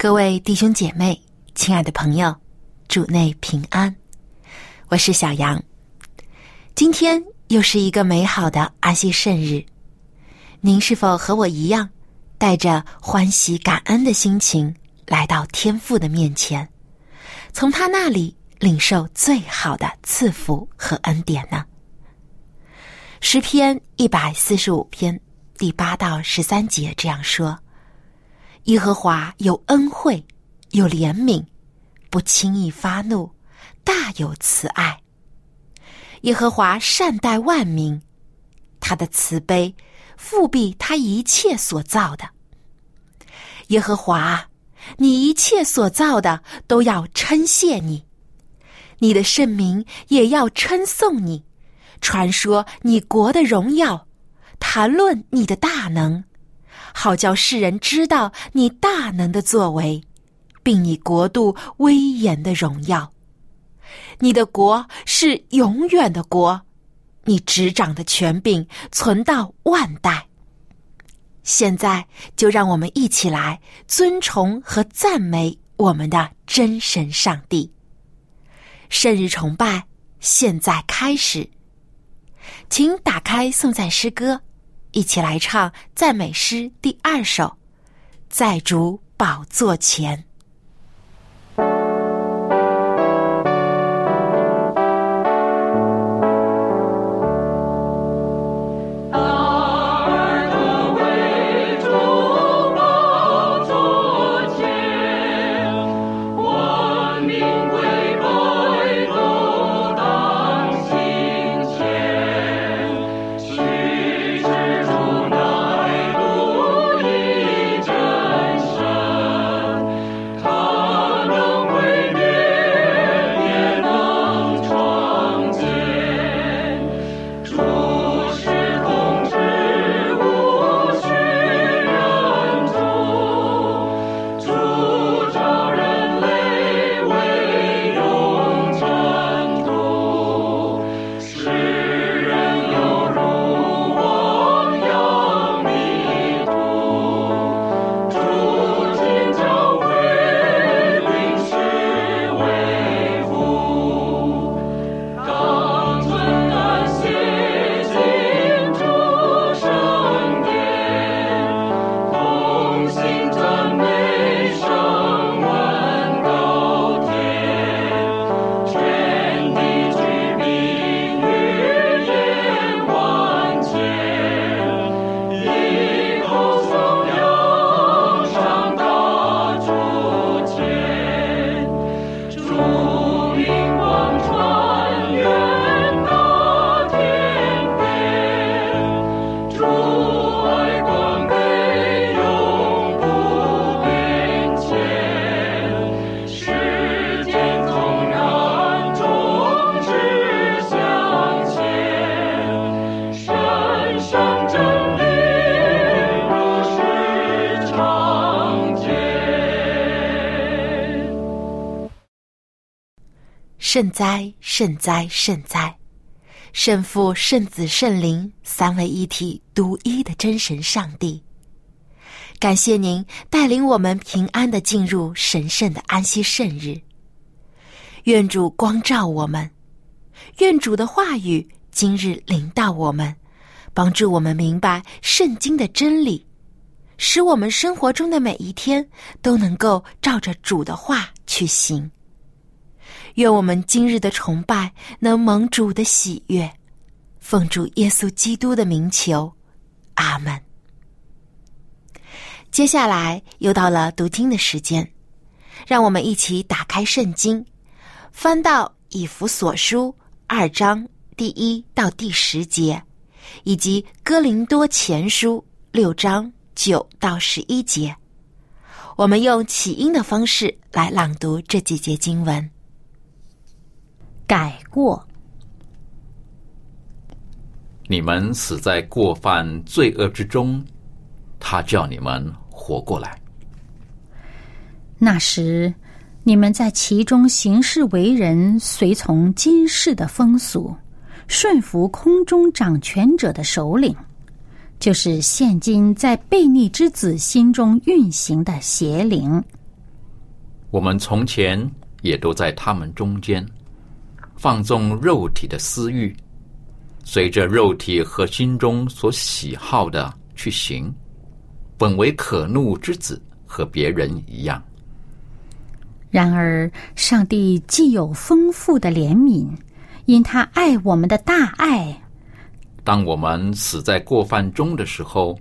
各位弟兄姐妹，亲爱的朋友，主内平安，我是小杨。今天又是一个美好的安息圣日，您是否和我一样，带着欢喜感恩的心情来到天父的面前，从他那里领受最好的赐福和恩典呢？诗篇一百四十五篇第八到十三节这样说。耶和华有恩惠，有怜悯，不轻易发怒，大有慈爱。耶和华善待万民，他的慈悲复庇他一切所造的。耶和华，你一切所造的都要称谢你，你的圣名也要称颂你，传说你国的荣耀，谈论你的大能。好叫世人知道你大能的作为，并你国度威严的荣耀。你的国是永远的国，你执掌的权柄存到万代。现在就让我们一起来尊崇和赞美我们的真神上帝。圣日崇拜现在开始，请打开颂赞诗歌。一起来唱赞美诗第二首，在主宝座前。圣哉，圣哉，圣哉！圣父、圣子、圣灵三位一体、独一的真神上帝，感谢您带领我们平安的进入神圣的安息圣日。愿主光照我们，愿主的话语今日领导我们，帮助我们明白圣经的真理，使我们生活中的每一天都能够照着主的话去行。愿我们今日的崇拜能蒙主的喜悦，奉主耶稣基督的名求，阿门。接下来又到了读经的时间，让我们一起打开圣经，翻到以弗所书二章第一到第十节，以及哥林多前书六章九到十一节。我们用起音的方式来朗读这几节经文。改过，你们死在过犯罪恶之中，他叫你们活过来。那时，你们在其中行事为人，随从今世的风俗，顺服空中掌权者的首领。就是现今在悖逆之子心中运行的邪灵。我们从前也都在他们中间，放纵肉体的私欲，随着肉体和心中所喜好的去行，本为可怒之子，和别人一样。然而，上帝既有丰富的怜悯，因他爱我们的大爱。当我们死在过犯中的时候，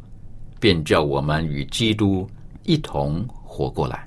便叫我们与基督一同活过来。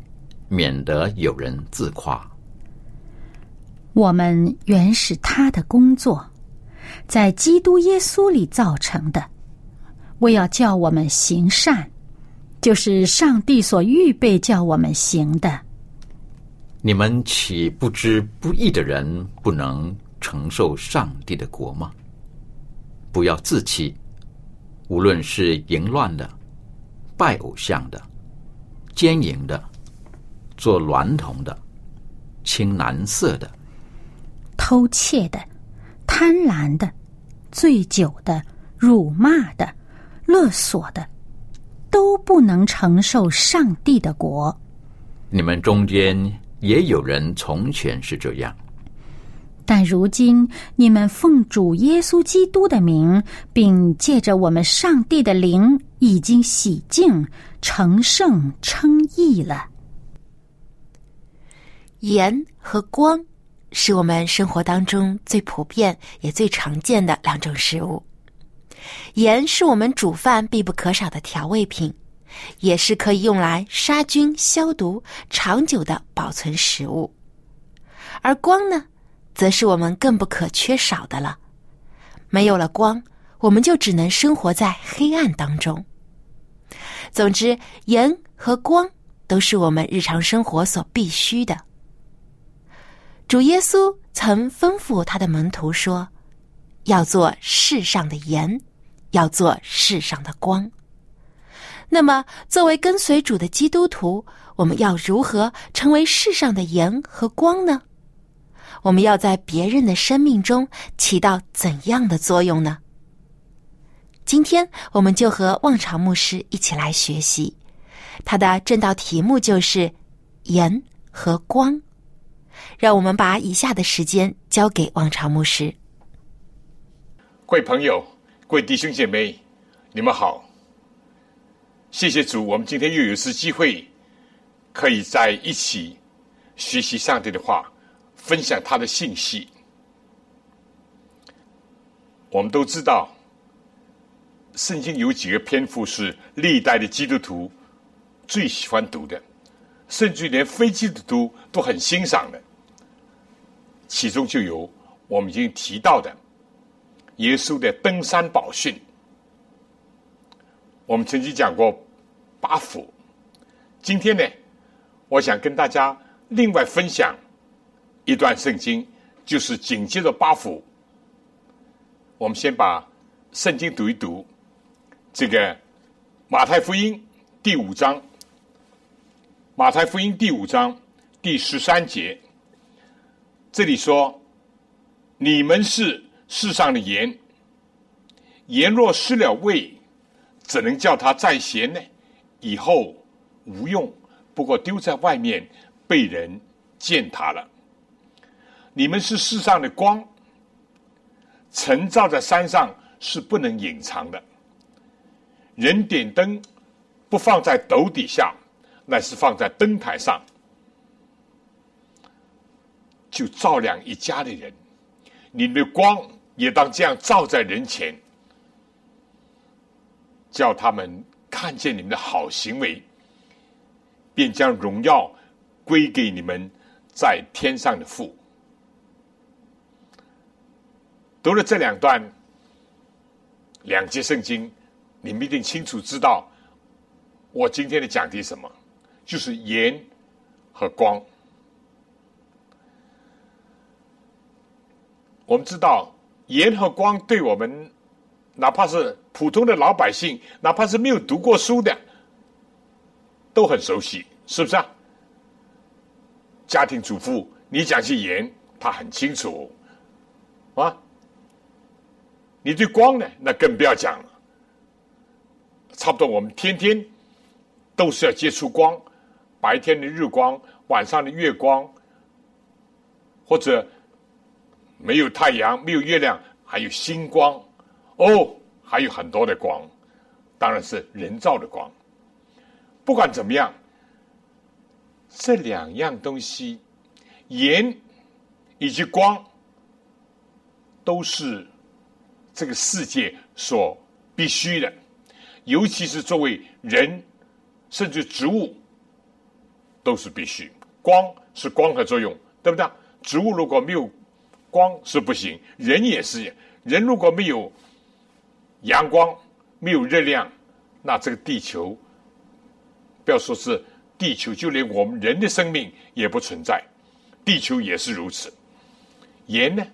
免得有人自夸。我们原是他的工作，在基督耶稣里造成的，为要叫我们行善，就是上帝所预备叫我们行的。你们岂不知不义的人不能？承受上帝的国吗？不要自欺。无论是淫乱的、拜偶像的、奸淫的、做娈童的、青蓝色的、偷窃的、贪婪的、醉酒的、辱骂的、勒索的，都不能承受上帝的国。你们中间也有人从前是这样。但如今你们奉主耶稣基督的名，并借着我们上帝的灵，已经洗净、成圣、称义了。盐和光是我们生活当中最普遍也最常见的两种食物。盐是我们煮饭必不可少的调味品，也是可以用来杀菌、消毒、长久的保存食物。而光呢？则是我们更不可缺少的了。没有了光，我们就只能生活在黑暗当中。总之，盐和光都是我们日常生活所必须的。主耶稣曾吩咐他的门徒说：“要做世上的盐，要做世上的光。”那么，作为跟随主的基督徒，我们要如何成为世上的盐和光呢？我们要在别人的生命中起到怎样的作用呢？今天我们就和望潮牧师一起来学习，他的正道题目就是“盐和光”。让我们把以下的时间交给望潮牧师。各位朋友，各位弟兄姐妹，你们好！谢谢主，我们今天又有一次机会，可以在一起学习上帝的话。分享他的信息。我们都知道，圣经有几个篇幅是历代的基督徒最喜欢读的，甚至连非基督徒都很欣赏的。其中就有我们已经提到的耶稣的登山宝训。我们曾经讲过八福，今天呢，我想跟大家另外分享。一段圣经就是紧接着八福。我们先把圣经读一读，这个马太福音第五章，马太福音第五章第十三节，这里说：“你们是世上的盐，盐若失了味，怎能叫它再咸呢？以后无用，不过丢在外面，被人践踏了。”你们是世上的光，晨照在山上是不能隐藏的。人点灯不放在斗底下，乃是放在灯台上，就照亮一家的人。你的光也当这样照在人前，叫他们看见你们的好行为，便将荣耀归给你们在天上的父。读了这两段两节圣经，你们一定清楚知道我今天的讲题什么，就是盐和光。我们知道盐和光对我们，哪怕是普通的老百姓，哪怕是没有读过书的，都很熟悉，是不是啊？家庭主妇，你讲起盐，他很清楚啊。你对光呢？那更不要讲了。差不多，我们天天都是要接触光，白天的日光，晚上的月光，或者没有太阳、没有月亮，还有星光哦，还有很多的光，当然是人造的光。不管怎么样，这两样东西，盐以及光，都是。这个世界所必须的，尤其是作为人，甚至植物，都是必须。光是光合作用，对不对？植物如果没有光是不行，人也是。人如果没有阳光，没有热量，那这个地球，不要说是地球，就连我们人的生命也不存在。地球也是如此。盐呢？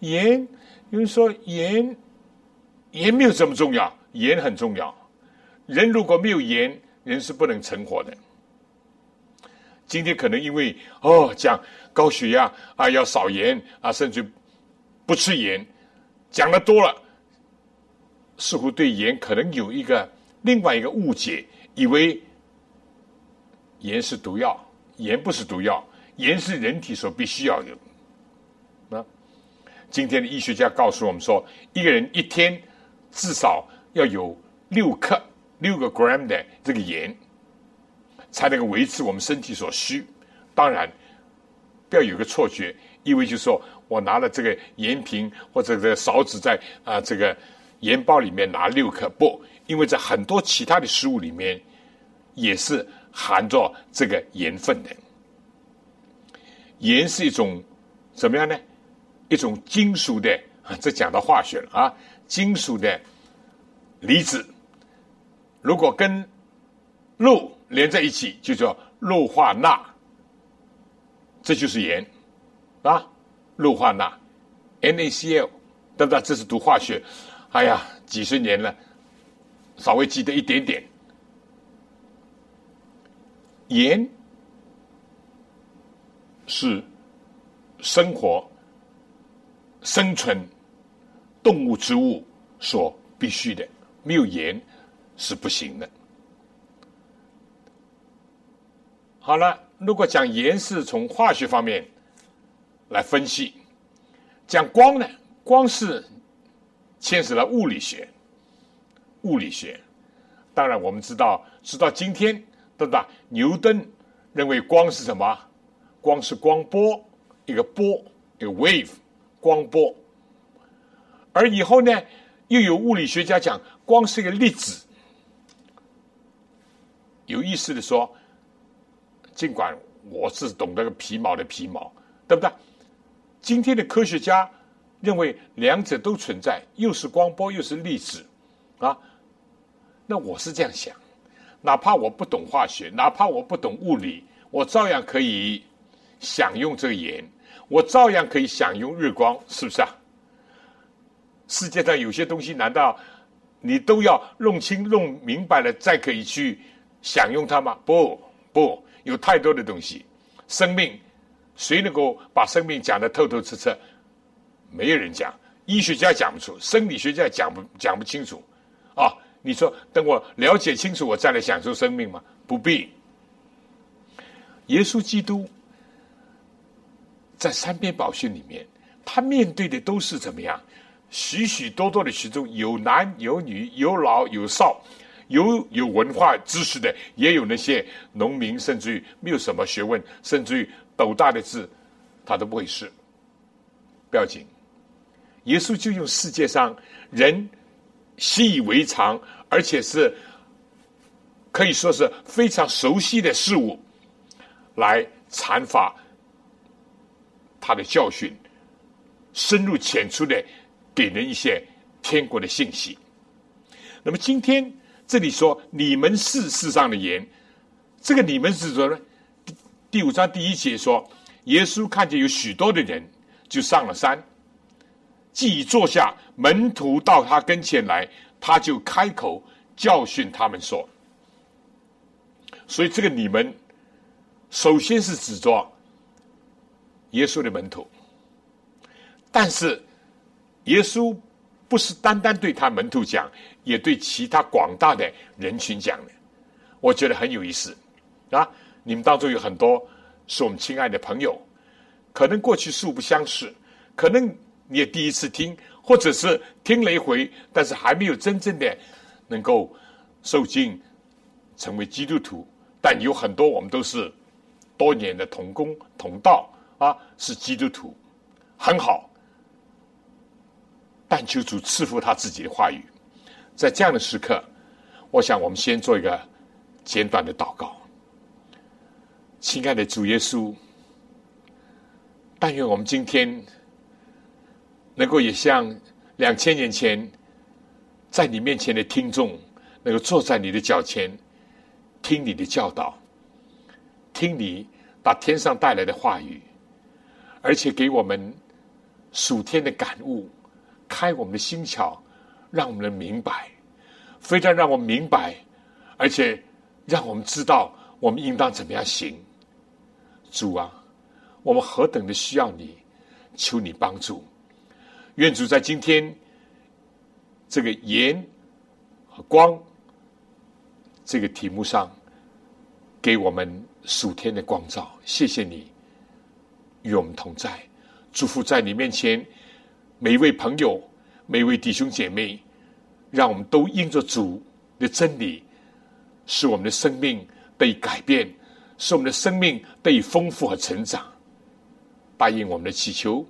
盐。有人说盐，盐没有这么重要，盐很重要。人如果没有盐，人是不能成活的。今天可能因为哦讲高血压啊要少盐啊，甚至不吃盐，讲的多了，似乎对盐可能有一个另外一个误解，以为盐是毒药，盐不是毒药，盐是人体所必须要有。那。今天的医学家告诉我们说，一个人一天至少要有六克、六个 gram 的这个盐，才能够维持我们身体所需。当然，不要有个错觉，以为就是说我拿了这个盐瓶或者这勺子在啊这个盐包里面拿六克，不，因为在很多其他的食物里面也是含着这个盐分的。盐是一种怎么样呢？一种金属的，这讲到化学了啊，金属的离子，如果跟氯连在一起，就叫氯化钠，这就是盐啊，氯化钠，NaCl，对不对？这是读化学，哎呀，几十年了，稍微记得一点点，盐是生活。生存动物、植物所必须的，没有盐是不行的。好了，如果讲盐是从化学方面来分析，讲光呢？光是牵涉了物理学。物理学，当然我们知道，直到今天，对吧？牛顿认为光是什么？光是光波，一个波，一个 wave。光波，而以后呢，又有物理学家讲光是一个粒子。有意思的说，尽管我是懂得个皮毛的皮毛，对不对？今天的科学家认为两者都存在，又是光波又是粒子，啊，那我是这样想，哪怕我不懂化学，哪怕我不懂物理，我照样可以享用这个盐。我照样可以享用日光，是不是啊？世界上有些东西，难道你都要弄清、弄明白了再可以去享用它吗？不，不，有太多的东西。生命，谁能够把生命讲得透透彻彻？没有人讲，医学家讲不出，生理学家讲不讲不清楚。啊，你说等我了解清楚，我再来享受生命吗？不必。耶稣基督。在三边宝训里面，他面对的都是怎么样？许许多多的群众，有男有女，有老有少，有有文化知识的，也有那些农民，甚至于没有什么学问，甚至于斗大的字，他都不会识。不要紧，耶稣就用世界上人习以为常，而且是可以说是非常熟悉的事物，来阐发他的教训，深入浅出的给人一些天国的信息。那么今天这里说你们是世上的盐，这个你们是说呢？第五章第一节说，耶稣看见有许多的人。就上了山，既已坐下，门徒到他跟前来，他就开口教训他们说：“所以这个你们，首先是指着耶稣的门徒，但是耶稣不是单单对他门徒讲，也对其他广大的人群讲的。我觉得很有意思啊！你们当中有很多是我们亲爱的朋友。”可能过去素不相识，可能你也第一次听，或者是听了一回，但是还没有真正的能够受尽成为基督徒。但有很多我们都是多年的同工同道啊，是基督徒，很好。但求主赐福他自己的话语，在这样的时刻，我想我们先做一个简短的祷告。亲爱的主耶稣。但愿我们今天能够也像两千年前在你面前的听众，能够坐在你的脚前，听你的教导，听你把天上带来的话语，而且给我们属天的感悟，开我们的心窍，让我们能明白，非常让我们明白，而且让我们知道我们应当怎么样行，主啊。我们何等的需要你，求你帮助。愿主在今天这个盐和光这个题目上，给我们属天的光照。谢谢你与我们同在，祝福在你面前每一位朋友、每一位弟兄姐妹，让我们都因着主的真理，使我们的生命被改变，使我们的生命得以丰富和成长。答应我们的祈求，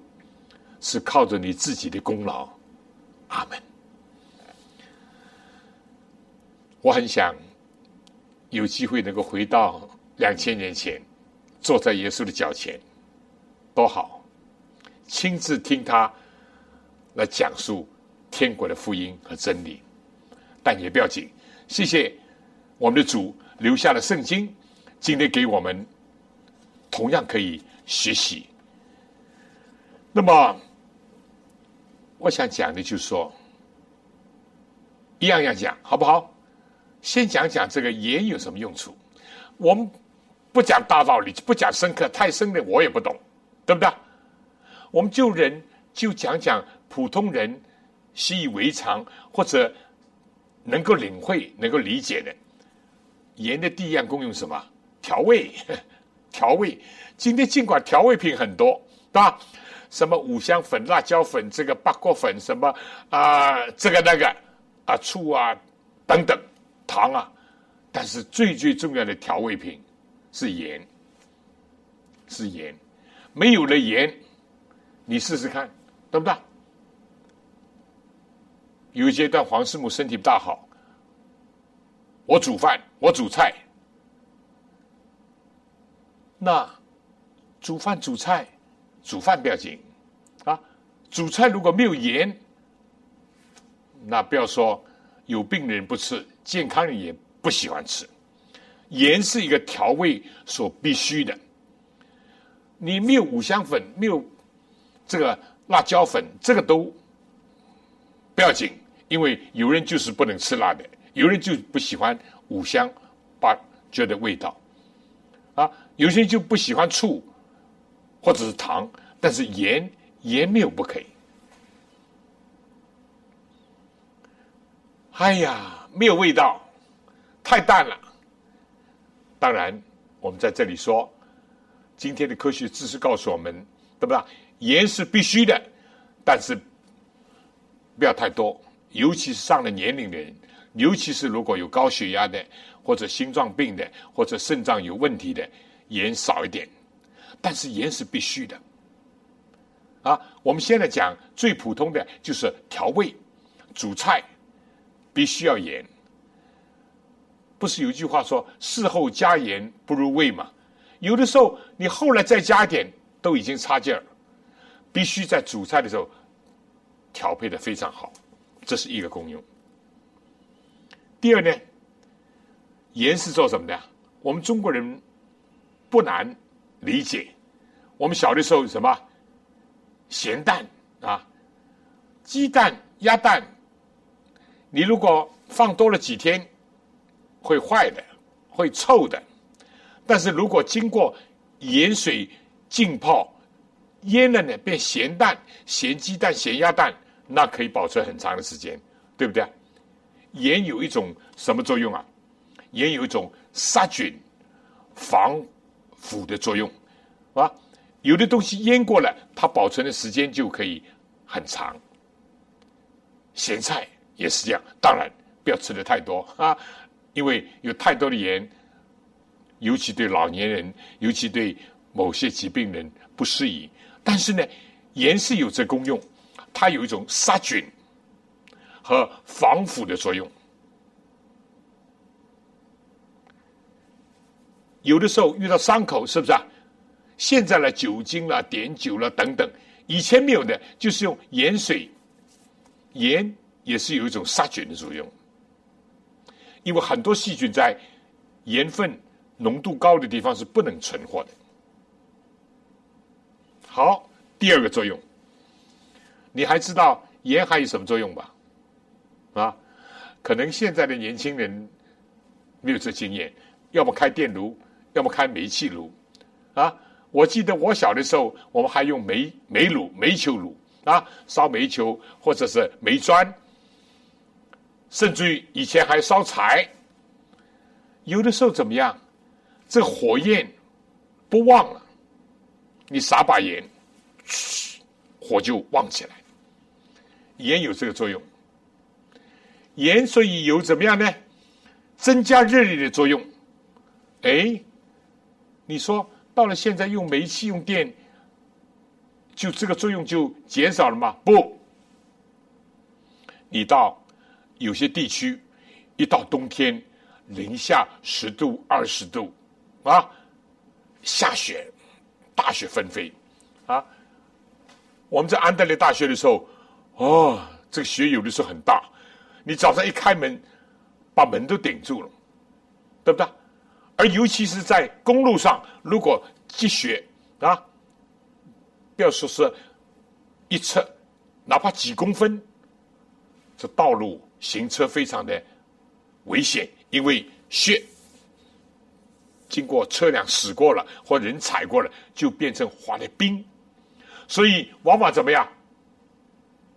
是靠着你自己的功劳。阿门。我很想有机会能够回到两千年前，坐在耶稣的脚前，多好！亲自听他来讲述天国的福音和真理。但也不要紧，谢谢我们的主留下了圣经，今天给我们同样可以学习。那么，我想讲的就是说，一样样讲，好不好？先讲讲这个盐有什么用处。我们不讲大道理，不讲深刻，太深的我也不懂，对不对？我们就人就讲讲普通人习以为常或者能够领会、能够理解的盐的第一样功用什么？调味，调味。今天尽管调味品很多，对吧？什么五香粉、辣椒粉、这个八角粉，什么啊，这个那个啊，醋啊，等等，糖啊，但是最最重要的调味品是盐，是盐，没有了盐，你试试看，对不对？有一阶段黄师母身体不大好，我煮饭，我煮菜，那煮饭煮菜。煮饭不要紧，啊，煮菜如果没有盐，那不要说有病的人不吃，健康人也不喜欢吃。盐是一个调味所必须的。你没有五香粉，没有这个辣椒粉，这个都不要紧，因为有人就是不能吃辣的，有人就不喜欢五香八觉的味道，啊，有些人就不喜欢醋。或者是糖，但是盐盐没有不可以。哎呀，没有味道，太淡了。当然，我们在这里说，今天的科学知识告诉我们，对不对？盐是必须的，但是不要太多，尤其是上了年龄的人，尤其是如果有高血压的，或者心脏病的，或者肾脏有问题的，盐少一点。但是盐是必须的。啊，我们现在讲最普通的就是调味，煮菜必须要盐。不是有句话说“事后加盐不如味”吗？有的时候你后来再加一点，都已经差劲儿。必须在煮菜的时候调配的非常好，这是一个功用。第二呢，盐是做什么的？我们中国人不难理解。我们小的时候什么咸蛋啊，鸡蛋、鸭蛋，你如果放多了几天。会坏的，会臭的。但是如果经过盐水浸泡腌了呢，变咸蛋、咸鸡蛋、咸鸭蛋，那可以保存很长的时间，对不对？盐有一种什么作用啊？盐有一种杀菌、防腐的作用，啊，有的东西腌过了，它保存的时间就可以很长。咸菜也是这样，当然不要吃的太多啊。因为有太多的盐，尤其对老年人，尤其对某些疾病人不适宜。但是呢，盐是有这功用，它有一种杀菌和防腐的作用。有的时候遇到伤口，是不是啊？现在呢，酒精了、碘酒了等等，以前没有的，就是用盐水，盐也是有一种杀菌的作用。因为很多细菌在盐分浓度高的地方是不能存活的。好，第二个作用，你还知道盐还有什么作用吧？啊，可能现在的年轻人没有这经验，要么开电炉，要么开煤气炉。啊，我记得我小的时候，我们还用煤煤炉、煤球炉啊，烧煤球或者是煤砖。甚至于以前还烧柴，有的时候怎么样？这火焰不旺了，你撒把盐，火就旺起来。盐有这个作用，盐所以有怎么样呢？增加热力的作用。哎，你说到了现在用煤气用电，就这个作用就减少了吗？不，你到。有些地区一到冬天，零下十度、二十度，啊，下雪，大雪纷飞，我们在安德烈大学的时候，哦，这个雪有的时候很大，你早上一开门，把门都顶住了，对不对？而尤其是在公路上，如果积雪啊，不要说是一侧，哪怕几公分，这道路。行车非常的危险，因为雪经过车辆驶过了或人踩过了，就变成滑的冰，所以往往怎么样？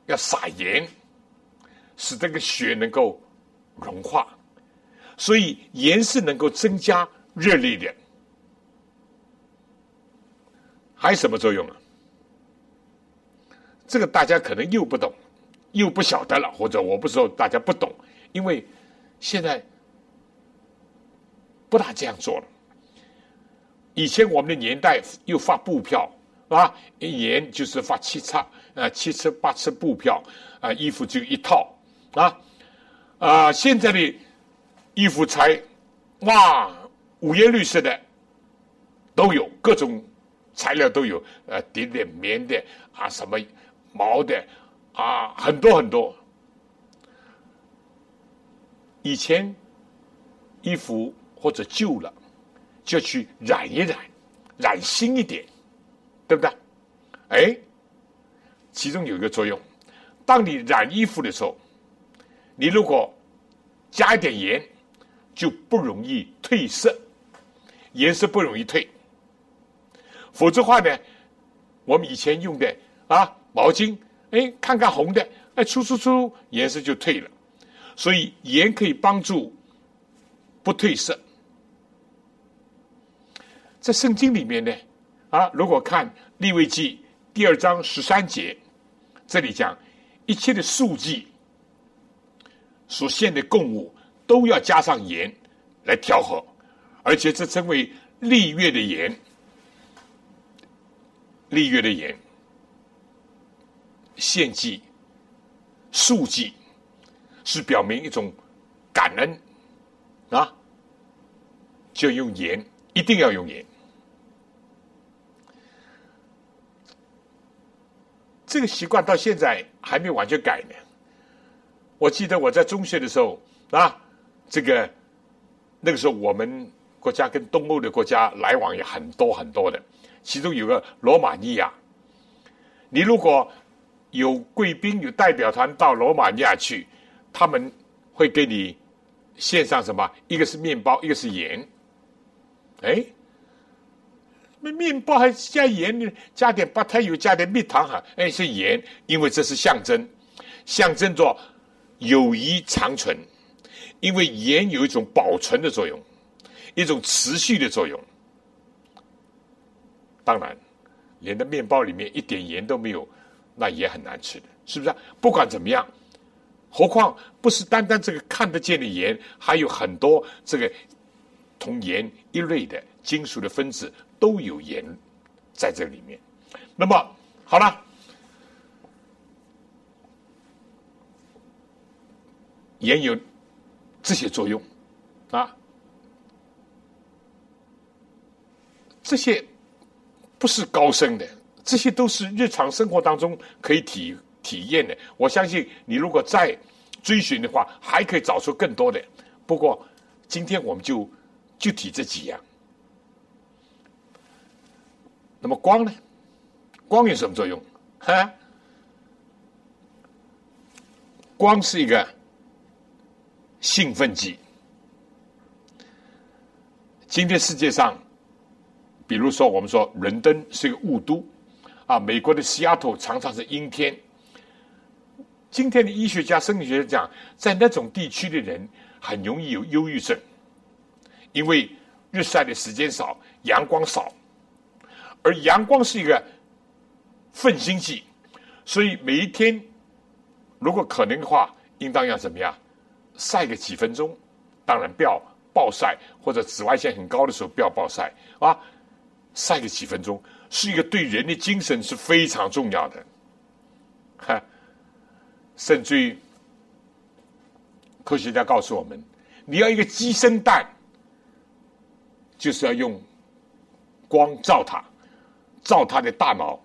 要撒盐，使这个雪能够融化。所以盐是能够增加热力的。还有什么作用啊？这个大家可能又不懂。又不晓得了，或者我不说大家不懂，因为现在不大这样做了。以前我们的年代又发布票啊，一年就是发七册啊，七次八次布票啊，衣服就一套啊啊，现在的衣服才哇五颜六色的都有，各种材料都有，呃，点点棉的啊，什么毛的。啊，很多很多。以前衣服或者旧了，就去染一染，染新一点，对不对？哎，其中有一个作用，当你染衣服的时候，你如果加一点盐，就不容易褪色，颜色不容易褪。否则话呢，我们以前用的啊毛巾。哎，看看红的，哎，出出出，颜色就褪了。所以盐可以帮助不褪色。在圣经里面呢，啊，如果看立位记第二章十三节，这里讲一切的素剂所献的供物都要加上盐来调和，而且这称为立月的盐。立月的盐，献祭、素祭，是表明一种感恩啊，就用盐，一定要用盐。这个习惯到现在还没完全改呢。我记得我在中学的时候啊，这个那个时候我们国家跟东欧的国家来往也很多很多的，其中有个罗马尼亚。你如果有贵宾有代表团到罗马尼亚去，他们会给你献上什么？一个是面包，一个是盐。哎。那面包还加盐呢？加点白糖油，加点蜜糖哈，哎，是盐，因为这是象征，象征着友谊长存。因为盐有一种保存的作用，一种持续的作用。当然，连的面包里面一点盐都没有，那也很难吃的，是不是？不管怎么样，何况不是单单这个看得见的盐，还有很多这个同盐一类的金属的分子。都有盐在这里面，那么好了，盐有这些作用啊，这些不是高深的，这些都是日常生活当中可以体体验的。我相信你如果再追寻的话，还可以找出更多的。不过今天我们就就提这几样。那么光呢？光有什么作用？哈，光是一个兴奋剂。今天世界上，比如说我们说伦敦是一个雾都，啊，美国的西雅图常常是阴天。今天的医学家、生理学家讲，在那种地区的人很容易有忧郁症，因为日晒的时间少，阳光少。而阳光是一个奋心剂，所以每一天如果可能的话，应当要怎么样晒个几分钟？当然不要暴晒，或者紫外线很高的时候不要暴晒啊，晒个几分钟是一个对人的精神是非常重要的。哈，甚至于科学家告诉我们，你要一个鸡生蛋，就是要用光照它。照他的大脑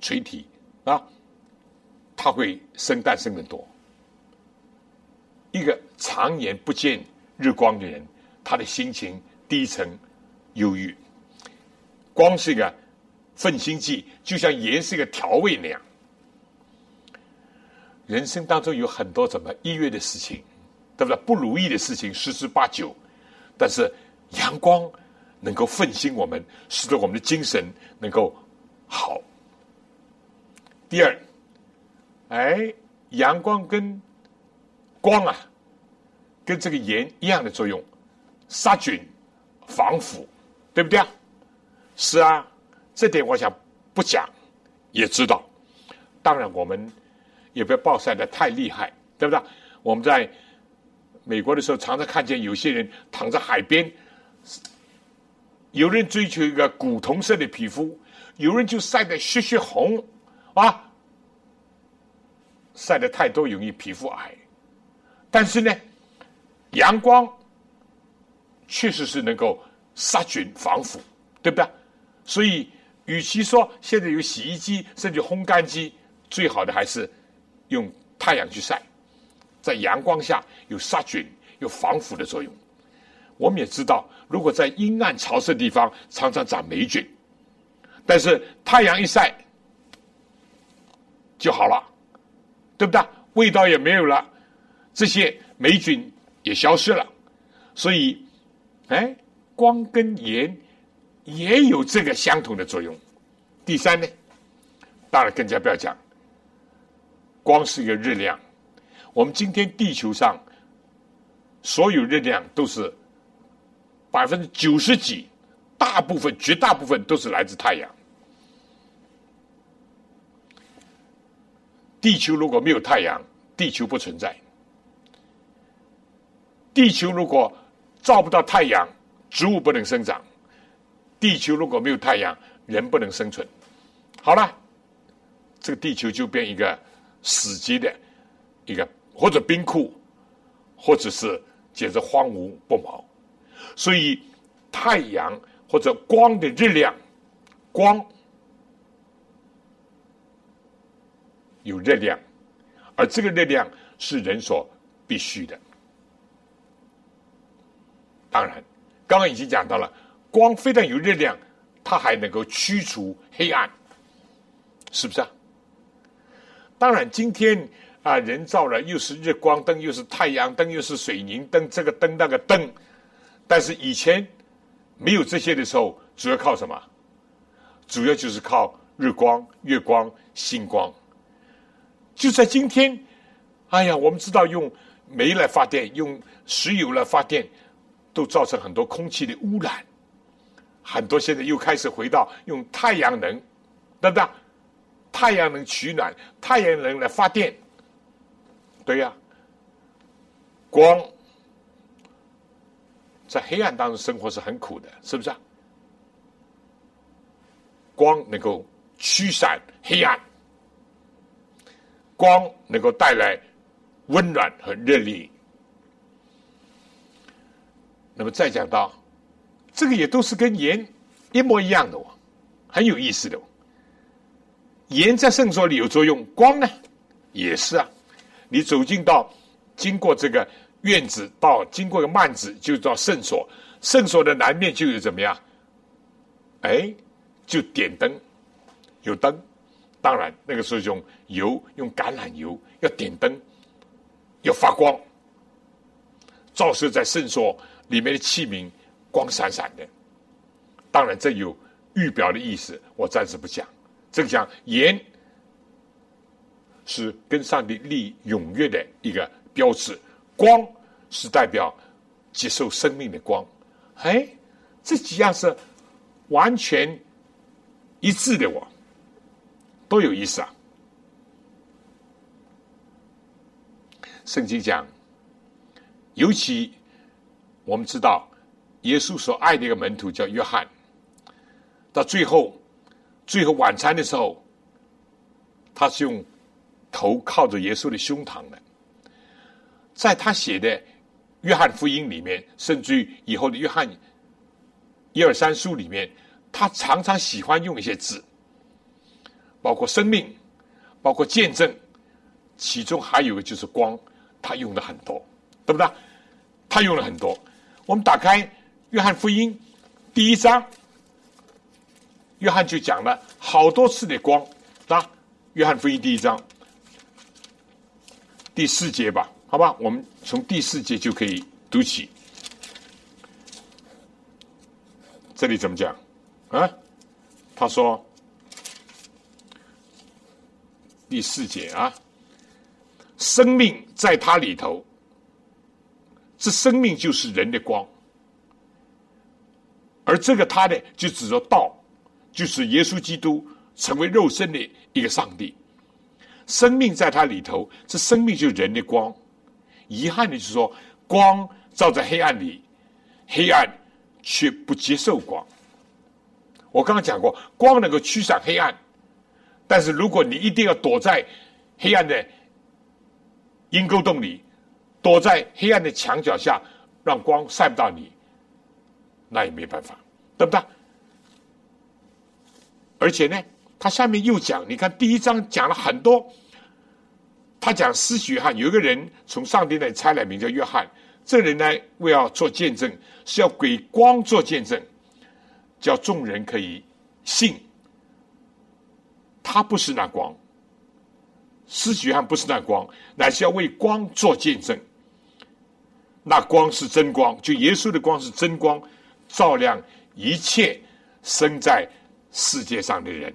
垂体啊，他会生蛋生的多。一个常年不见日光的人，他的心情低沉、忧郁。光是一个奋心剂，就像盐是一个调味那样。人生当中有很多怎么抑郁的事情，对不对？不如意的事情十之八九，但是阳光。能够奋兴我们，使得我们的精神能够好。第二，哎，阳光跟光啊，跟这个盐一样的作用，杀菌、防腐，对不对啊？是啊，这点我想不讲也知道。当然，我们也不要暴晒的太厉害，对不对？我们在美国的时候，常常看见有些人躺在海边。有人追求一个古铜色的皮肤，有人就晒得血血红，啊，晒得太多容易皮肤癌。但是呢，阳光确实是能够杀菌防腐，对不对？所以，与其说现在有洗衣机甚至烘干机，最好的还是用太阳去晒，在阳光下有杀菌、有防腐的作用。我们也知道。如果在阴暗潮湿的地方，常常长霉菌，但是太阳一晒就好了，对不对？味道也没有了，这些霉菌也消失了。所以，哎，光跟盐也有这个相同的作用。第三呢，当然更加不要讲，光是一个热量。我们今天地球上所有热量都是。百分之九十几，大部分、绝大部分都是来自太阳。地球如果没有太阳，地球不存在。地球如果照不到太阳，植物不能生长；地球如果没有太阳，人不能生存。好了，这个地球就变一个死寂的一个，或者冰库，或者是简直荒芜不毛。所以，太阳或者光的热量，光有热量，而这个热量是人所必须的。当然，刚刚已经讲到了，光非常有热量，它还能够驱除黑暗，是不是啊？当然，今天啊，人造了又是日光灯，又是太阳灯，又是水凝灯，这个灯那个灯，但是以前没有这些的时候，主要靠什么？主要就是靠日光、月光、星光。就在今天，哎呀，我们知道用煤来发电，用石油来发电。都造成很多空气的污染，很多现在又开始回到用太阳能，对不对？太阳能取暖，太阳能来发电，对呀。光在黑暗当中生活是很苦的，是不是啊？光能够驱散黑暗，光能够带来温暖和热力。那么再讲到，这个也都是跟盐一模一样的哦，很有意思的哦。盐在圣所里有作用，光呢也是啊。你走进到经过这个院子，到经过一个幔子，就到圣所。圣所的南面就有怎么样？哎，就点灯，有灯。当然那个时候用油，用橄榄油，要点灯，要发光，照射在圣所。里面的器皿光闪闪的，当然这有预表的意思，我暂时不讲。这个讲盐是跟上帝立永约的一个标志，光是代表接受生命的光。哎，这几样是完全一致的，我都有意思啊。圣经讲，尤其。我们知道，耶稣所爱的一个门徒叫约翰。到最后，最后晚餐的时候，他是用头靠着耶稣的胸膛的。在他写的《约翰福音》里面，甚至于以后的《约翰一二三书》里面，他常常喜欢用一些字，包括生命，包括见证，其中还有一个就是光，他用的很多，对不对？他用了很多。我们打开《约翰福音》第一章，约翰就讲了好多次的光，啊，《约翰福音》第一章第四节吧，好吧，我们从第四节就可以读起。这里怎么讲？啊，他说第四节啊，生命在他里头。这生命就是人的光，而这个他呢，就指着道，就是耶稣基督成为肉身的一个上帝。生命在他里头，这生命就是人的光。遗憾的是说，光照在黑暗里，黑暗却不接受光。我刚刚讲过，光能够驱散黑暗，但是如果你一定要躲在黑暗的阴沟洞里。躲在黑暗的墙角下，让光晒不到你，那也没办法，对不对？而且呢，他下面又讲，你看第一章讲了很多，他讲施洗约翰有一个人从上帝那里差来，名叫约翰，这人呢为要做见证，是要给光做见证，叫众人可以信，他不是那光，施洗约翰不是那光，乃是要为光做见证。那光是真光，就耶稣的光是真光，照亮一切生在世界上的人。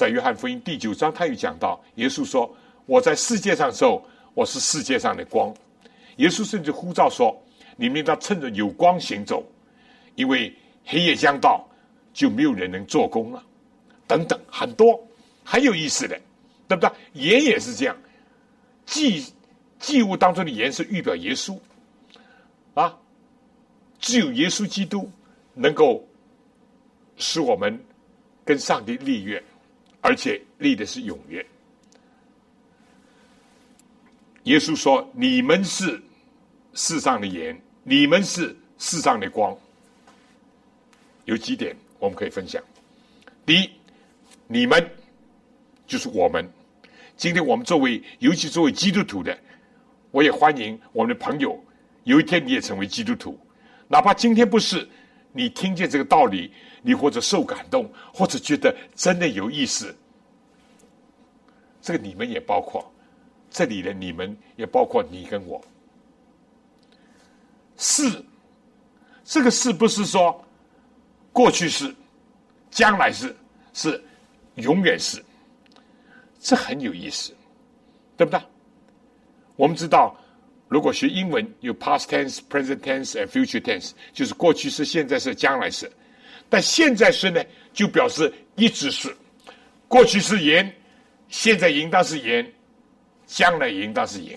在约翰福音第九章，他又讲到，耶稣说：“我在世界上的时候，我是世界上的光。”耶稣甚至呼召说：“你们要趁着有光行走，因为黑夜将到，就没有人能做工了。”等等，很多很有意思的。对不对？盐也是这样，祭祭物当中的盐是预表耶稣啊，只有耶稣基督能够使我们跟上帝立约，而且立的是永约。耶稣说：“你们是世上的盐，你们是世上的光。”有几点我们可以分享。第一，你们就是我们。今天我们作为，尤其作为基督徒的，我也欢迎我们的朋友。有一天你也成为基督徒，哪怕今天不是，你听见这个道理，你或者受感动，或者觉得真的有意思，这个你们也包括。这里的你们也包括你跟我。是，这个是不是说过去式、将来式，是永远是？这很有意思，对不对？我们知道，如果学英文有 past tense、present tense 和 future tense，就是过去式、现在式、将来式。但现在是呢，就表示一直是。过去是盐，现在应当是盐。将来应当是盐，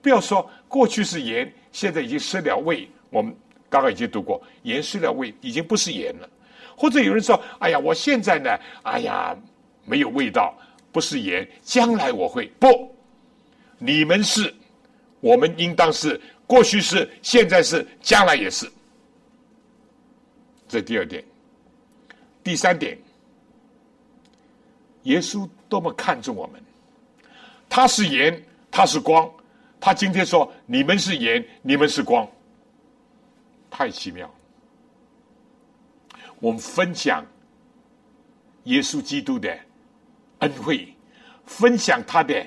不要说过去是盐，现在已经失了味。我们刚刚已经读过，盐失了味，已经不是盐了。或者有人说：“哎呀，我现在呢，哎呀，没有味道，不是盐。将来我会不？你们是，我们应当是，过去是，现在是，将来也是。”这第二点，第三点。耶稣多么看重我们，他是盐，他是光，他今天说你们是盐，你们是光，太奇妙。我们分享耶稣基督的恩惠，分享他的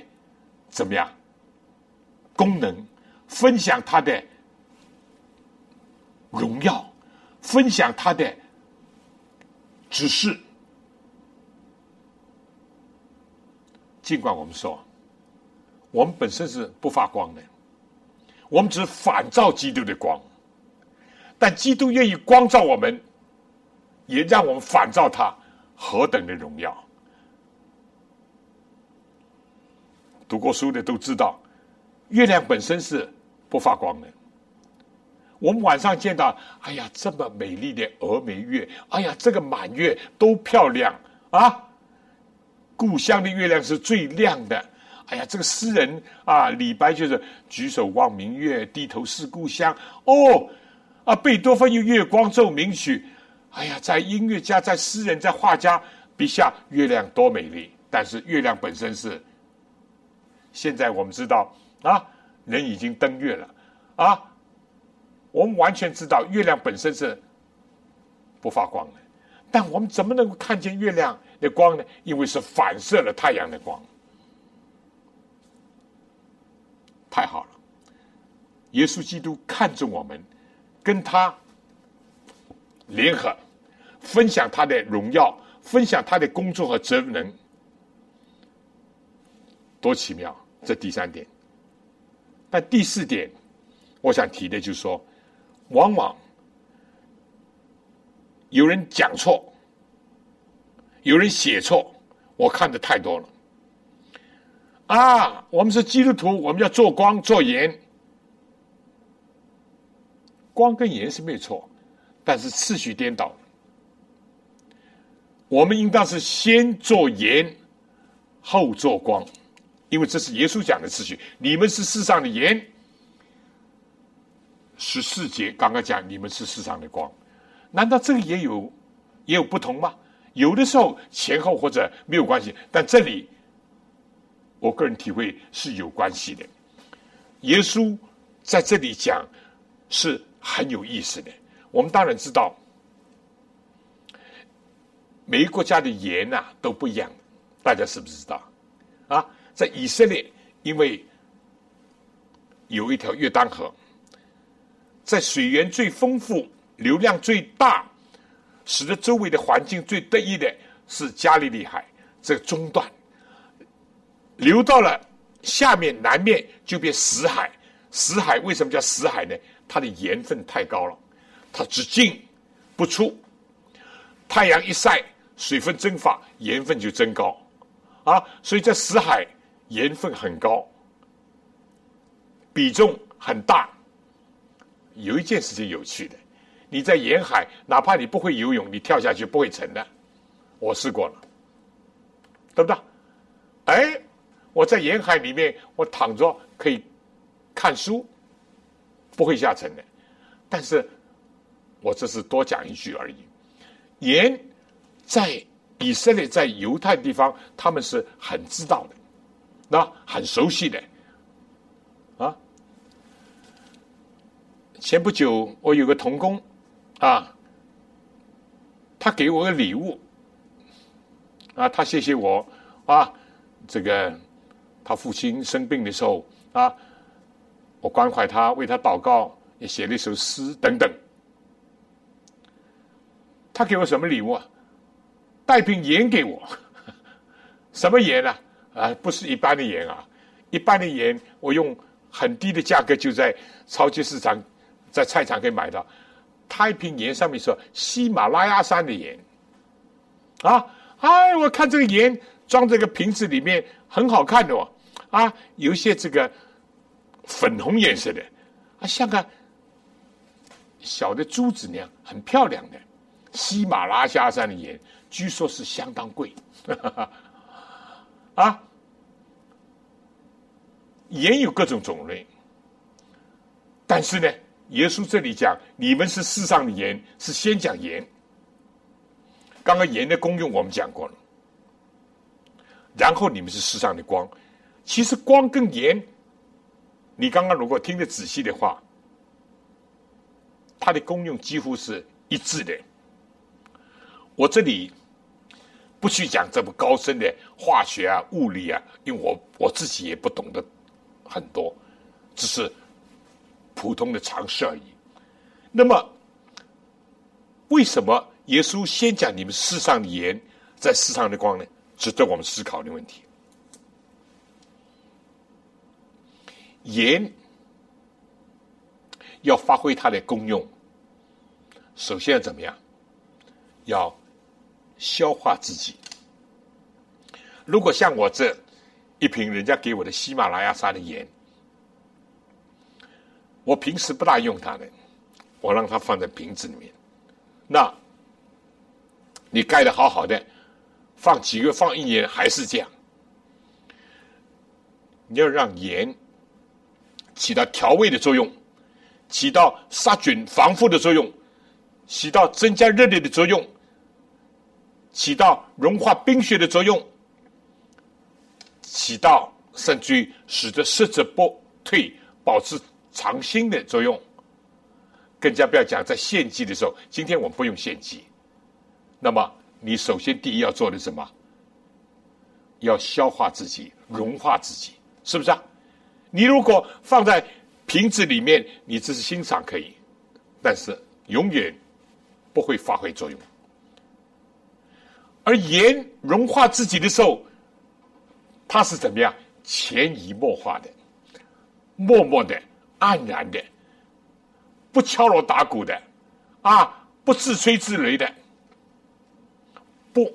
怎么样功能，分享他的荣耀，分享他的指示。尽管我们说，我们本身是不发光的，我们只反照基督的光，但基督愿意光照我们，也让我们反照他，何等的荣耀！读过书的都知道，月亮本身是不发光的。我们晚上见到，哎呀，这么美丽的峨眉月，哎呀，这个满月都漂亮啊！故乡的月亮是最亮的。哎呀，这个诗人啊，李白就是举手望明月，低头思故乡。哦，啊，贝多芬有月光奏鸣曲。哎呀，在音乐家、在诗人、在画家笔下，月亮多美丽。但是月亮本身是，现在我们知道啊，人已经登月了啊，我们完全知道月亮本身是不发光的。但我们怎么能够看见月亮？的光呢？因为是反射了太阳的光，太好了。耶稣基督看重我们，跟他联合，分享他的荣耀，分享他的工作和责任，多奇妙！这第三点。但第四点，我想提的就是说，往往有人讲错。有人写错，我看的太多了。啊，我们是基督徒，我们要做光做盐，光跟盐是没错，但是次序颠倒。我们应当是先做盐，后做光，因为这是耶稣讲的次序。你们是世上的盐，十四节刚刚讲你们是世上的光，难道这个也有也有不同吗？有的时候前后或者没有关系，但这里我个人体会是有关系的。耶稣在这里讲是很有意思的。我们当然知道，每一个国家的盐呐都不一样，大家是不是知道？啊，在以色列，因为有一条约旦河，在水源最丰富、流量最大。使得周围的环境最得意的是加利利海这个中段，流到了下面南面就变死海。死海为什么叫死海呢？它的盐分太高了，它只进不出。太阳一晒，水分蒸发，盐分就增高，啊，所以在死海盐分很高，比重很大。有一件事情有趣的，你在沿海，哪怕你不会游泳，你跳下去不会沉的，我试过了，对不对？哎，我在沿海里面，我躺着可以看书，不会下沉的。但是，我这是多讲一句而已。盐在以色列、在犹太地方，他们是很知道的，那很熟悉的。前不久我有个童工啊，他给我个礼物啊，他谢谢我啊，这个他父亲生病的时候啊，我关怀他，为他祷告，也写了一首诗等等。他给我什么礼物啊？带瓶盐给我，什么盐啊？啊，不是一般的盐啊！一般的盐我用很低的价格就在超级市场、在菜场可以买到。太平盐上面说喜马拉雅山的盐，啊，哎，我看这个盐装这个瓶子里面很好看的哦，啊，有一些这个粉红颜色的，啊，像个小的珠子那样，很漂亮的。喜马拉雅山的盐，据说是相当贵，啊，盐有各种种类，但是呢，耶稣这里讲，你们是世上的盐，是先讲盐。刚刚盐的功用我们讲过了，然后你们是世上的光。其实光跟盐，你刚刚如果听得仔细的话，它的功用几乎是一致的。我这里不去讲这么高深的化学啊、物理啊，因为我我自己也不懂得很多，只是普通的常识而已。那么，为什么耶稣先讲你们世上的盐，在世上的光呢？值得我们思考的问题。盐要发挥它的功用，首先要怎么样？要消化自己。如果像我这一瓶人家给我的喜马拉雅山的盐，我平时不大用它的，我让它放在瓶子里面。那，你盖的好好的，放几个月、放一年还是这样。你要让盐起到调味的作用，起到杀菌防腐的作用，起到增加热力的作用。起到融化冰雪的作用，起到甚至于使得湿者不退、保持长新的作用。更加不要讲在献祭的时候，今天我们不用献祭。那么，你首先第一要做的什么？要消化自己，融化自己，是不是啊？你如果放在瓶子里面，你只是欣赏可以，但是永远不会发挥作用。而盐融化自己的时候，它是怎么样？潜移默化的、默默的、黯然的、不敲锣打鼓的，啊，不自吹自擂的，不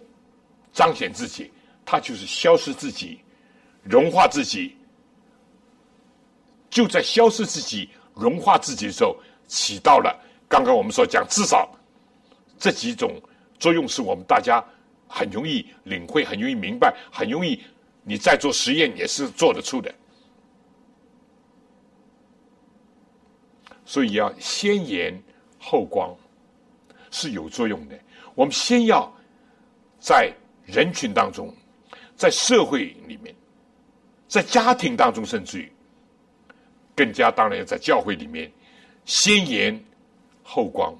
彰显自己，他就是消失自己、融化自己。就在消失自己、融化自己的时候，起到了刚刚我们所讲，至少这几种作用，是我们大家。很容易领会，很容易明白，很容易，你在做实验也是做得出的。所以要先盐后光是有作用的。我们先要在人群当中，在社会里面，在家庭当中，甚至于更加当然要在教会里面，先盐后光，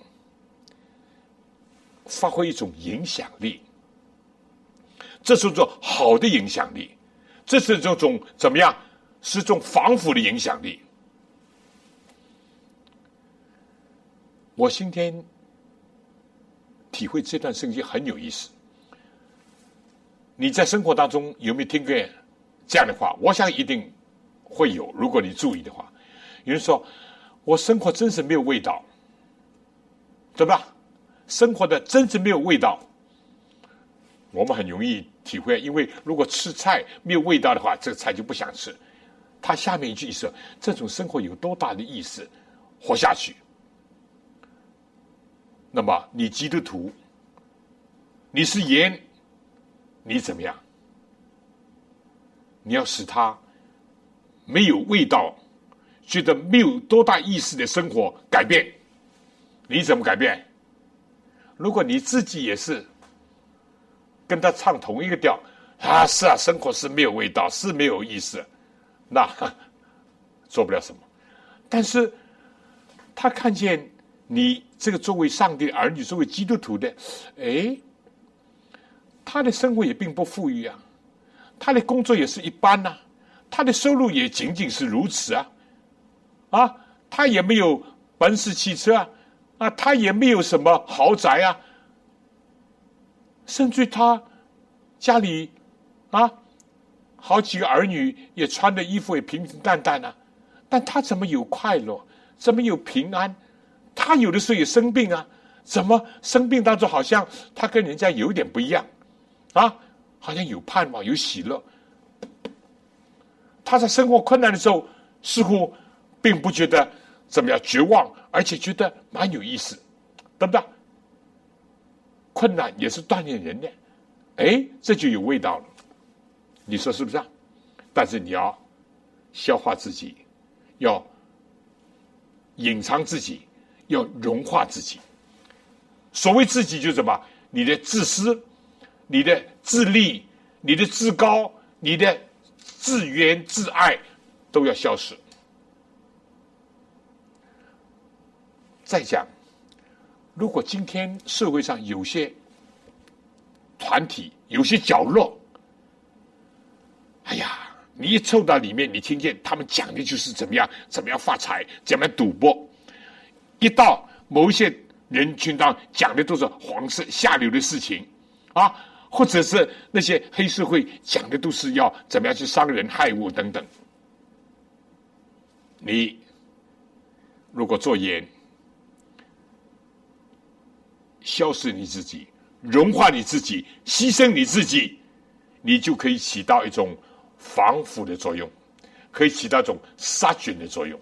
发挥一种影响力。这是一种好的影响力，这是这种怎么样？是一种防腐的影响力。我今天体会这段圣经很有意思。你在生活当中有没有听过这样的话？我想一定会有。如果你注意的话，有人说：“我生活真是没有味道，对吧？生活的真是没有味道。”我们很容易体会，因为如果吃菜没有味道的话，这个菜就不想吃。他下面一句是：这种生活有多大的意思？活下去。那么你基督徒，你是盐，你怎么样？你要使他没有味道，觉得没有多大意思的生活改变，你怎么改变？如果你自己也是跟他唱同一个调啊，是啊，生活是没有味道，是没有意思，那做不了什么。但是他看见你这个作为上帝儿女，作为基督徒的，哎，他的生活也并不富裕啊。他的工作也是一般呐，他的收入也仅仅是如此啊，啊，他也没有奔驰汽车啊，啊，他也没有什么豪宅啊，甚至他家里啊，好几个儿女也穿的衣服也平平淡淡啊，但他怎么有快乐？怎么有平安？他有的时候也生病啊，怎么生病当中好像他跟人家有点不一样啊？好像有盼望，有喜乐。他在生活困难的时候，似乎并不觉得怎么样绝望，而且觉得蛮有意思，对不对？困难也是锻炼人的，哎，这就有味道了。你说是不是？啊？但是你要消化自己，要隐藏自己，要融化自己。所谓自己，就什么？你的自私。你的自立、你的自高、你的自怨自爱，都要消失。再讲，如果今天社会上有些团体、有些角落，哎呀，你一凑到里面，你听见他们讲的就是怎么样、怎么样发财、怎么样赌博；一到某一些人群当讲的都是黄色下流的事情啊。或者是那些黑社会讲的都是要怎么样去伤人害物等等。你如果做盐，消失你自己，融化你自己，牺牲你自己，你就可以起到一种防腐的作用，可以起到一种杀菌的作用。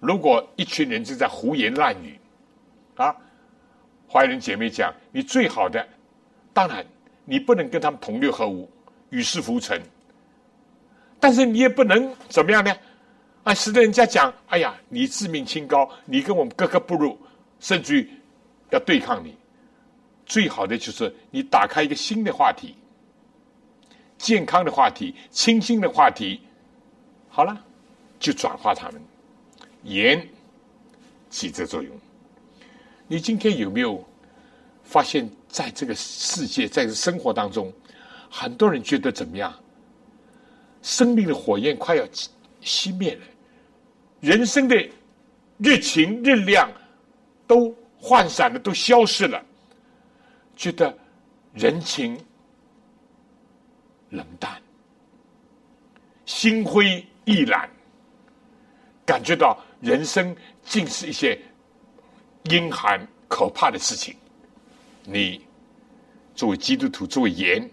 如果一群人正在胡言乱语，啊。华人姐妹讲：“你最好的，当然你不能跟他们同流合污、与世浮沉，但是你也不能怎么样呢？啊，使得人家讲：哎呀，你自命清高，你跟我们格格不入，甚至于要对抗你。最好的就是你打开一个新的话题，健康的话题、清新的话题，好了，就转化他们，盐起这作用。”你今天有没有发现，在这个世界，在生活当中，很多人觉得怎么样？生命的火焰快要熄灭了，人生的热情、热量都涣散了，都消失了，觉得人情冷淡，心灰意懒，感觉到人生尽是一些。阴寒可怕的事情，你作为基督徒，作为盐，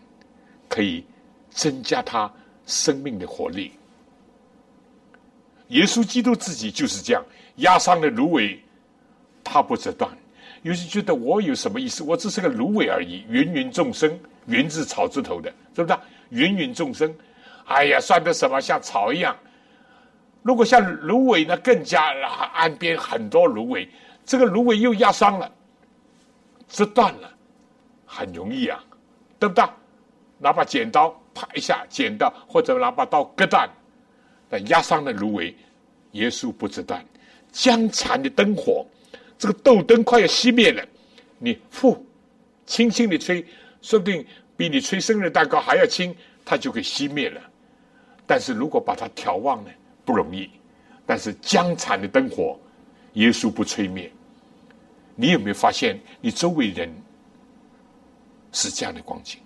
可以增加他生命的活力。耶稣基督自己就是这样，压伤的芦苇，他不折断。有些觉得我有什么意思？我只是个芦苇而已。芸芸众生，源自草字头的，是不是？芸芸众生，哎呀，算得什么？像草一样。如果像芦苇呢，更加岸边很多芦苇。这个芦苇又压伤了，折断了，很容易啊，对不对？拿把剪刀啪一下剪到，或者拿把刀割断，那压伤的芦苇，耶稣不折断。将残的灯火，这个豆灯快要熄灭了，你呼，轻轻的吹，说不定比你吹生日蛋糕还要轻，它就可以熄灭了。但是如果把它调旺呢，不容易。但是将残的灯火，耶稣不吹灭。你有没有发现，你周围人是这样的光景？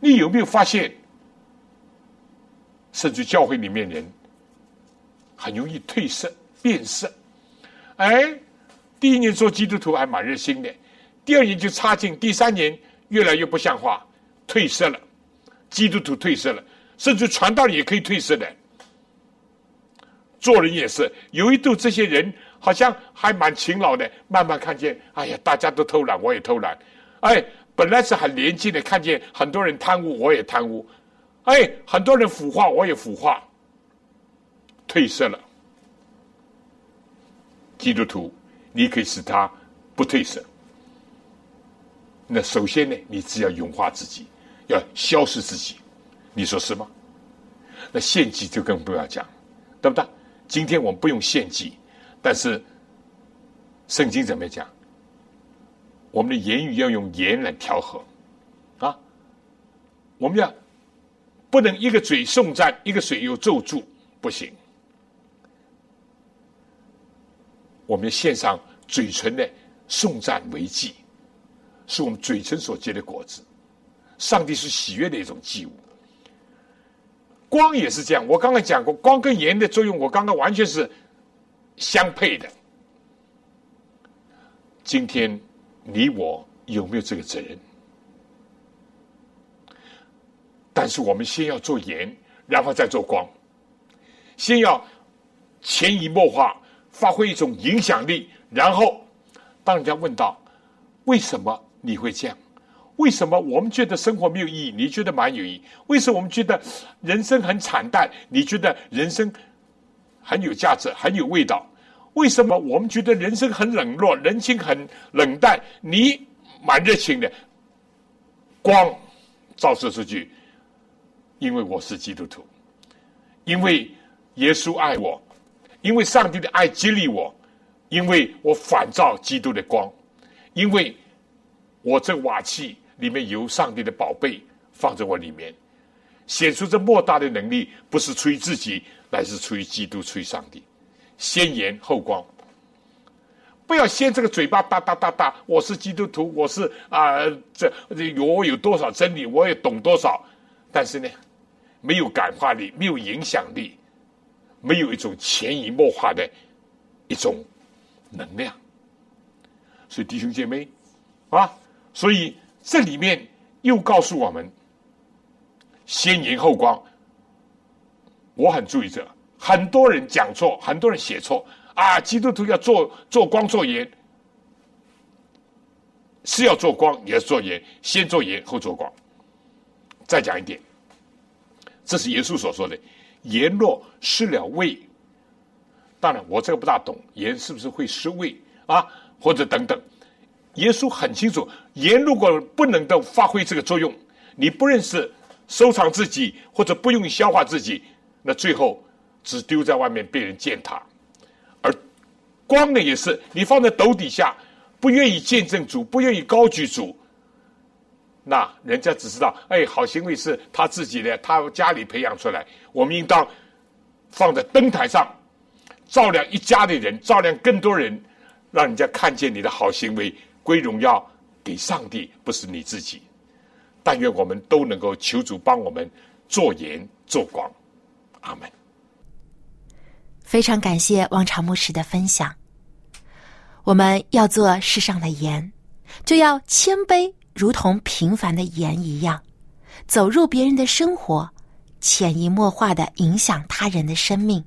你有没有发现，甚至教会里面人很容易褪色、变色？哎，第一年做基督徒还蛮热心的，第二年就差劲，第三年越来越不像话，褪色了。基督徒褪色了，甚至传道也可以褪色的。做人也是，有一度这些人好像还蛮勤劳的，慢慢看见，哎呀，大家都偷懒，我也偷懒。哎，本来是很廉洁的，看见很多人贪污，我也贪污。哎，很多人腐化，我也腐化。褪色了。基督徒，你可以使他不褪色。那首先呢，你只要融化自己，要消失自己，你说是吗？那献祭就更不要讲，对不对？今天我们不用献祭，但是圣经怎么讲？我们的言语要用盐来调和啊！我们要不能一个嘴送赞，一个嘴又咒住，不行。我们献上嘴唇的颂赞为祭，是我们嘴唇所结的果子。上帝是喜悦的一种祭物。光也是这样，我刚刚讲过，光跟盐的作用，我刚刚完全是相配的。今天你我有没有这个责任？但是我们先要做盐，然后再做光，先要潜移默化，发挥一种影响力，然后当人家问到为什么你会这样？为什么我们觉得生活没有意义？你觉得蛮有意义？为什么我们觉得人生很惨淡？你觉得人生很有价值、很有味道？为什么我们觉得人生很冷落、人情很冷淡？你蛮热情的，光照射出去，因为我是基督徒，因为耶稣爱我，因为上帝的爱激励我，因为我反照基督的光，因为我这瓦器。里面有上帝的宝贝放在我里面，显出这莫大的能力，不是出于自己，乃是出于基督，出于上帝。先言后光，不要先这个嘴巴哒哒哒哒，我是基督徒，我是啊这，这我有多少真理，我也懂多少，但是呢，没有感化力，没有影响力，没有一种潜移默化的一种能量。所以弟兄姐妹啊，所以。这里面又告诉我们，先言后光。我很注意这，很多人讲错，很多人写错啊！基督徒要做做光做盐，是要做光也是做盐，先做盐后做光。再讲一点，这是耶稣所说的：盐若失了味，当然我这个不大懂，盐是不是会失味啊？或者等等。耶稣很清楚，盐如果不能够发挥这个作用，你不认识收藏自己，或者不用消化自己，那最后只丢在外面被人践踏。而光呢，也是你放在斗底下，不愿意见证主，不愿意高举主，那人家只知道，哎，好行为是他自己的，他家里培养出来。我们应当放在灯台上，照亮一家的人，照亮更多人，让人家看见你的好行为。归荣耀给上帝，不是你自己。但愿我们都能够求主帮我们做盐做光。阿门。非常感谢王朝牧师的分享。我们要做世上的盐，就要谦卑，如同平凡的盐一样，走入别人的生活，潜移默化的影响他人的生命。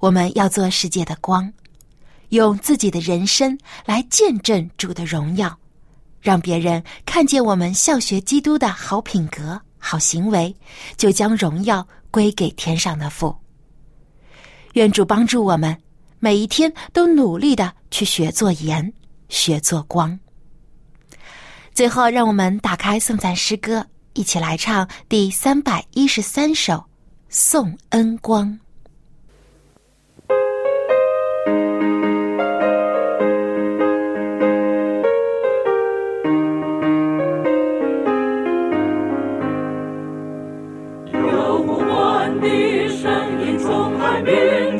我们要做世界的光。用自己的人生来见证主的荣耀，让别人看见我们效学基督的好品格、好行为，就将荣耀归给天上的父。愿主帮助我们，每一天都努力的去学做盐，学做光。最后，让我们打开颂赞诗歌，一起来唱第三百一十三首《颂恩光》。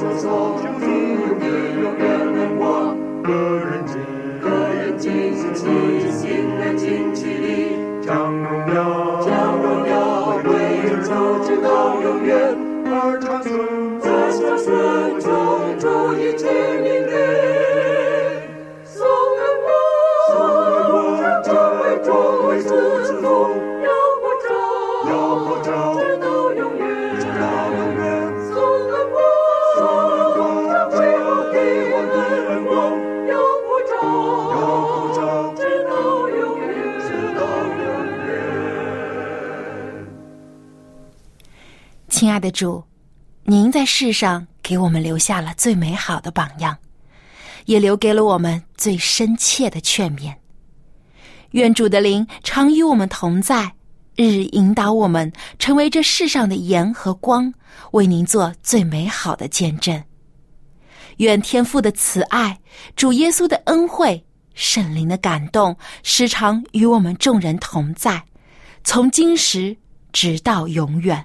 Часов чужих не любил. 主，您在世上给我们留下了最美好的榜样，也留给了我们最深切的劝勉。愿主的灵常与我们同在，日日引导我们成为这世上的盐和光，为您做最美好的见证。愿天父的慈爱，主耶稣的恩惠，圣灵的感动，时常与我们众人同在，从今时直到永远。